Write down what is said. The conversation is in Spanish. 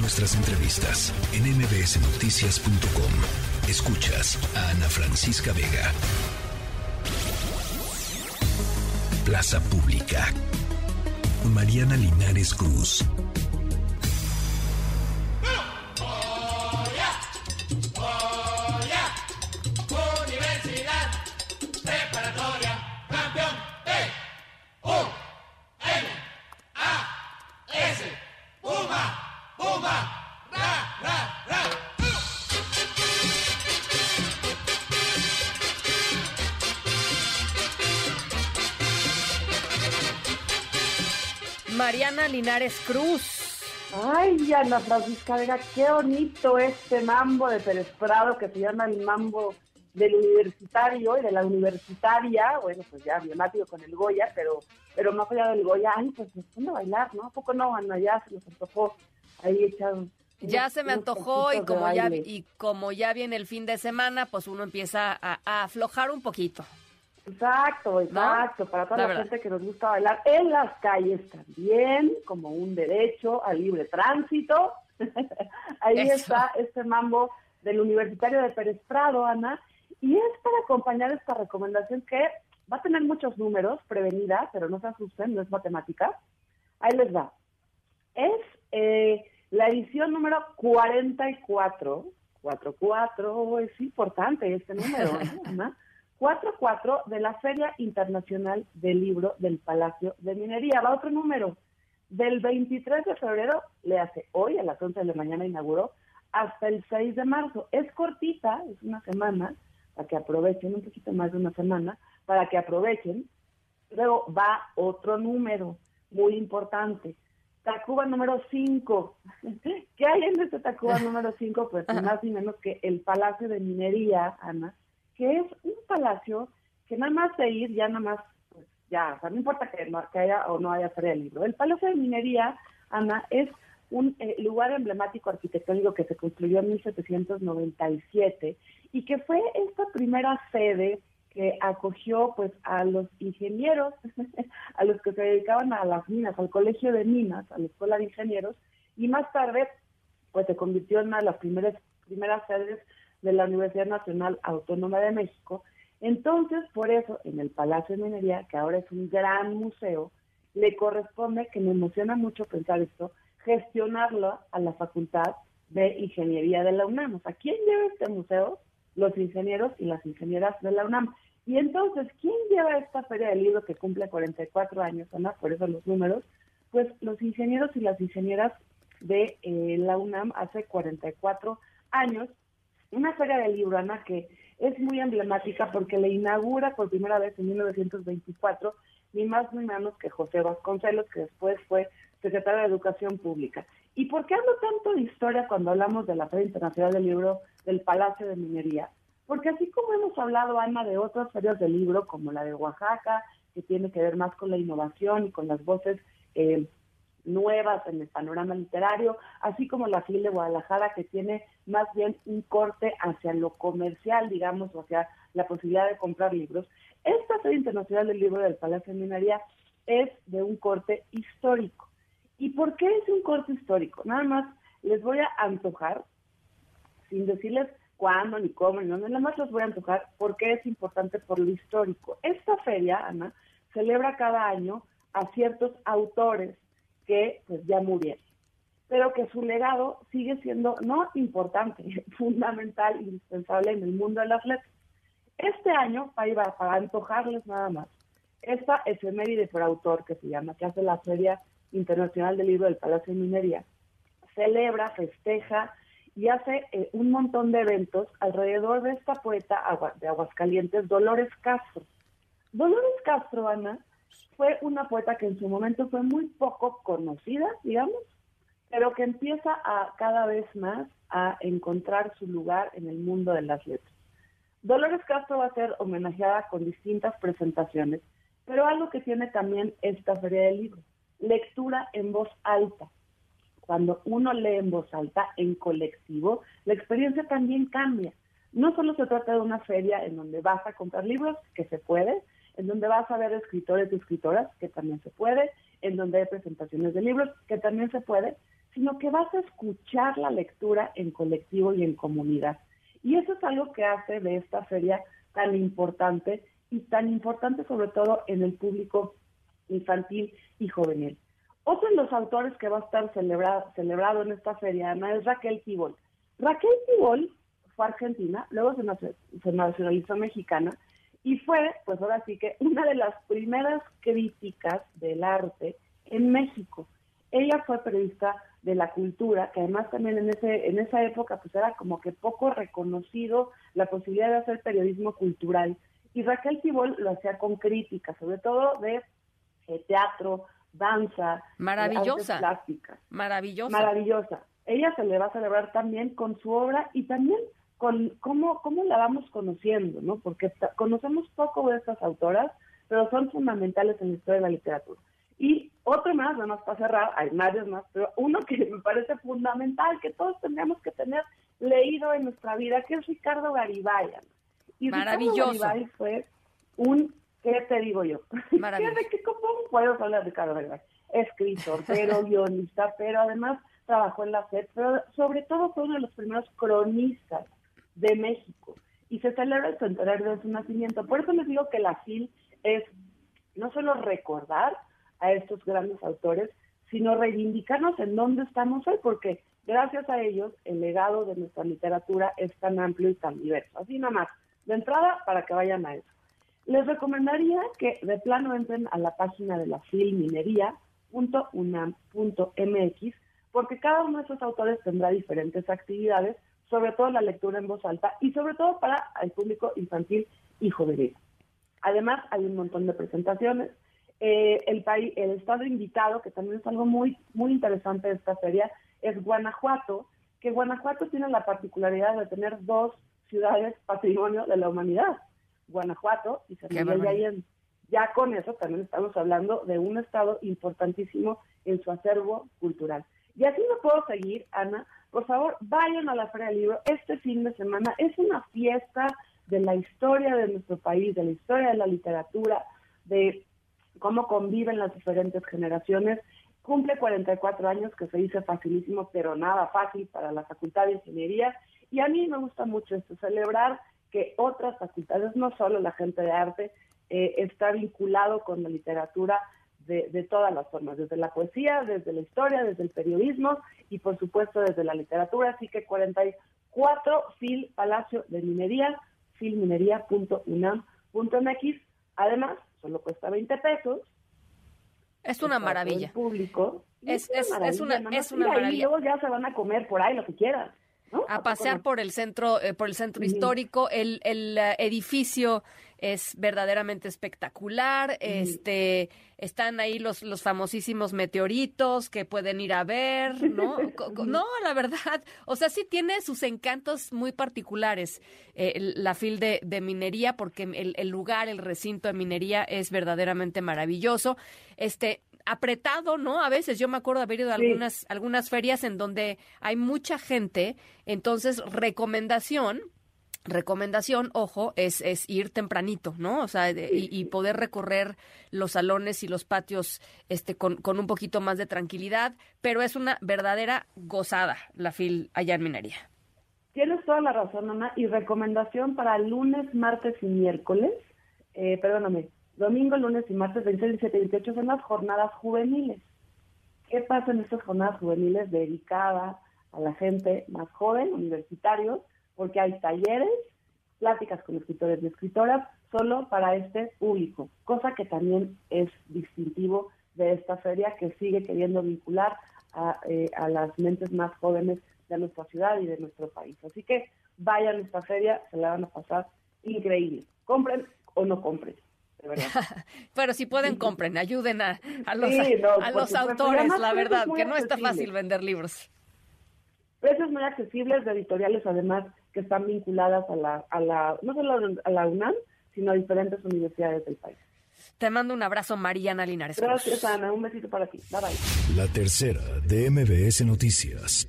Nuestras entrevistas en mbsnoticias.com. Escuchas a Ana Francisca Vega. Plaza Pública. Mariana Linares Cruz. Mariana Linares Cruz. Ay, Ana Francisca Vega, qué bonito este mambo de Pérez Prado que se llama el mambo del universitario y de la universitaria, bueno, pues ya emblemático con el Goya, pero pero más allá del Goya, ay, pues me a bailar, ¿no? ¿A poco no, Ana? Ya se nos antojó ahí echar ya se me antojó y como ya y como ya viene el fin de semana, pues uno empieza a aflojar un poquito. Exacto, exacto, para toda la, gente que nos gusta bailar en las calles también, como un derecho al libre tránsito. Ahí está este mambo del Universitario de Pérez Prado, Ana, y es para acompañar esta recomendación que va a tener muchos números, prevenida, pero no se asusten, no es matemática. Ahí les va. Es eh, la edición número 44, 44, es importante este número, ¿no? 4-4 de la Feria Internacional del Libro del Palacio de Minería. Va otro número. Del 23 de febrero, le hace hoy, a las 11 de la mañana inauguró, hasta el 6 de marzo. Es cortita, es una semana, para que aprovechen, un poquito más de una semana, para que aprovechen. Luego va otro número muy importante. Tacuba número 5. ¿Qué hay en este Tacuba número 5? Pues más ni menos que el Palacio de Minería, Ana, que es un palacio que nada más de ir, ya nada más, pues ya, o sea, no importa que, haya o no haya feria del libro. El Palacio de Minería, Ana, es un eh, lugar emblemático arquitectónico que se construyó en 1797 y que fue esta primera sede que acogió pues a los ingenieros, a los que se dedicaban a las minas, al colegio de minas, a la escuela de ingenieros, y más tarde pues se convirtió en una de las primeras, primeras sedes de la Universidad Nacional Autónoma de México. Entonces, por eso, en el Palacio de Minería, que ahora es un gran museo, le corresponde, que me emociona mucho pensar esto, gestionarlo a la Facultad de Ingeniería de la UNAM. O sea, ¿quién lleva este museo? Los ingenieros y las ingenieras de la UNAM. Y entonces, ¿quién lleva esta feria del libro que cumple 44 años, Ana? Por eso los números. Pues los ingenieros y las ingenieras de eh, la UNAM hace 44 años una feria del libro, Ana, que es muy emblemática porque le inaugura por primera vez en 1924 ni más ni menos que José Vasconcelos, que después fue secretario de Educación Pública. ¿Y por qué hablo tanto de historia cuando hablamos de la Feria Internacional del Libro del Palacio de Minería? Porque así como hemos hablado, Ana, de otras ferias del libro, como la de Oaxaca, que tiene que ver más con la innovación y con las voces eh, nuevas en el panorama literario, así como la FIL de Guadalajara, que tiene más bien un corte hacia lo comercial, digamos, o hacia la posibilidad de comprar libros. Esta Feria Internacional del Libro del Palacio de Minería es de un corte histórico. ¿Y por qué es un corte histórico? Nada más les voy a antojar, sin decirles cuándo, ni cómo, ni dónde, nada más les voy a antojar porque es importante por lo histórico. Esta feria, Ana, celebra cada año a ciertos autores que pues ya murieron, pero que su legado sigue siendo no importante, fundamental, indispensable en el mundo de las letras. Este año, para, para antojarles nada más, esta efeméride por autor que se llama, que hace la Feria Internacional del Libro del Palacio de Minería, celebra, festeja y hace eh, un montón de eventos alrededor de esta poeta de Aguascalientes, Dolores Castro. Dolores Castro, Ana, fue una poeta que en su momento fue muy poco conocida, digamos, pero que empieza a cada vez más a encontrar su lugar en el mundo de las letras. Dolores Castro va a ser homenajeada con distintas presentaciones, pero algo que tiene también esta feria del libro, lectura en voz alta. Cuando uno lee en voz alta, en colectivo, la experiencia también cambia. No solo se trata de una feria en donde vas a comprar libros, que se puede, en donde vas a ver escritores y escritoras, que también se puede, en donde hay presentaciones de libros, que también se puede, sino que vas a escuchar la lectura en colectivo y en comunidad. Y eso es algo que hace de esta feria tan importante y tan importante sobre todo en el público infantil y juvenil. Otro de los autores que va a estar celebrado, celebrado en esta feria, Ana, es Raquel Tibol. Raquel Tibol fue argentina, luego se nacionalizó mexicana y fue, pues ahora sí que, una de las primeras críticas del arte en México. Ella fue periodista de la cultura, que además también en ese en esa época pues era como que poco reconocido la posibilidad de hacer periodismo cultural. Y Raquel Tibol lo hacía con crítica, sobre todo de eh, teatro, danza, maravillosa, plásticas. Maravillosa. Maravillosa. Ella se le va a celebrar también con su obra y también con cómo, cómo la vamos conociendo, ¿no? Porque conocemos poco de estas autoras, pero son fundamentales en la historia de la literatura. Y otro más, nada más para cerrar, hay varios más, pero uno que me parece fundamental, que todos tendríamos que tener leído en nuestra vida, que es Ricardo Garibay. Y Maravilloso. Ricardo Garibay fue un, ¿qué te digo yo? Maravilloso. ¿Cómo puedo hablar de Ricardo Garibay? Escritor, pero guionista, pero además trabajó en la FED, pero sobre todo fue uno de los primeros cronistas de México. Y se celebra el centenario de su nacimiento. Por eso les digo que la FIL es no solo recordar, a estos grandes autores, sino reivindicarnos en dónde estamos hoy, porque gracias a ellos el legado de nuestra literatura es tan amplio y tan diverso. Así nada más, de entrada, para que vayan a eso. Les recomendaría que de plano entren a la página de la filminería.unam.mx, porque cada uno de esos autores tendrá diferentes actividades, sobre todo la lectura en voz alta y sobre todo para el público infantil y juvenil. Además, hay un montón de presentaciones, eh, el país, el estado invitado, que también es algo muy, muy interesante de esta feria, es Guanajuato, que Guanajuato tiene la particularidad de tener dos ciudades patrimonio de la humanidad, Guanajuato y San Miguel de Allende. Ya con eso también estamos hablando de un estado importantísimo en su acervo cultural. Y así no puedo seguir, Ana. Por favor, vayan a la Feria del Libro este fin de semana. Es una fiesta de la historia de nuestro país, de la historia de la literatura, de cómo conviven las diferentes generaciones. Cumple 44 años, que se dice facilísimo, pero nada fácil para la Facultad de Ingeniería. Y a mí me gusta mucho esto, celebrar que otras facultades, no solo la gente de arte, eh, está vinculado con la literatura de, de, todas las formas, desde la poesía, desde la historia, desde el periodismo y por supuesto desde la literatura. Así que 44 Fil Palacio de Minería, filminería.unam.mx. Además, solo cuesta 20 pesos. Es una maravilla. público. Es, es, una, es una, es una maravilla. Y luego ya se van a comer por ahí lo que quieran. A pasear por el centro, eh, por el centro histórico, el, el eh, edificio es verdaderamente espectacular. Este, están ahí los, los famosísimos meteoritos que pueden ir a ver, ¿no? no, la verdad, o sea, sí tiene sus encantos muy particulares eh, la fil de, de, minería, porque el, el lugar, el recinto de minería es verdaderamente maravilloso. Este, apretado, ¿no? A veces yo me acuerdo de haber ido a algunas, algunas ferias en donde hay mucha gente, entonces recomendación, recomendación, ojo, es, es ir tempranito, ¿no? O sea, y, poder recorrer los salones y los patios este, con, con un poquito más de tranquilidad, pero es una verdadera gozada la FIL allá en Minería. Tienes toda la razón, Ana, y recomendación para lunes, martes y miércoles, eh, perdóname, Domingo, lunes y martes 26, 17 y 28 son las jornadas juveniles. ¿Qué pasa en estas jornadas juveniles dedicadas a la gente más joven, universitarios? Porque hay talleres, pláticas con escritores y escritoras, solo para este público, cosa que también es distintivo de esta feria que sigue queriendo vincular a, eh, a las mentes más jóvenes de nuestra ciudad y de nuestro país. Así que vayan a esta feria, se la van a pasar increíble. Compren o no compren. Pero si pueden, compren, ayuden a, los, a los autores, la verdad, que no está fácil vender libros. Precios muy accesibles de editoriales, además, que están vinculadas a la, a la, no solo a la UNAM, sino a diferentes universidades del país. Te mando un abrazo, Mariana Linares. Gracias, Ana. Un besito para ti. Bye bye. La tercera de MBS Noticias.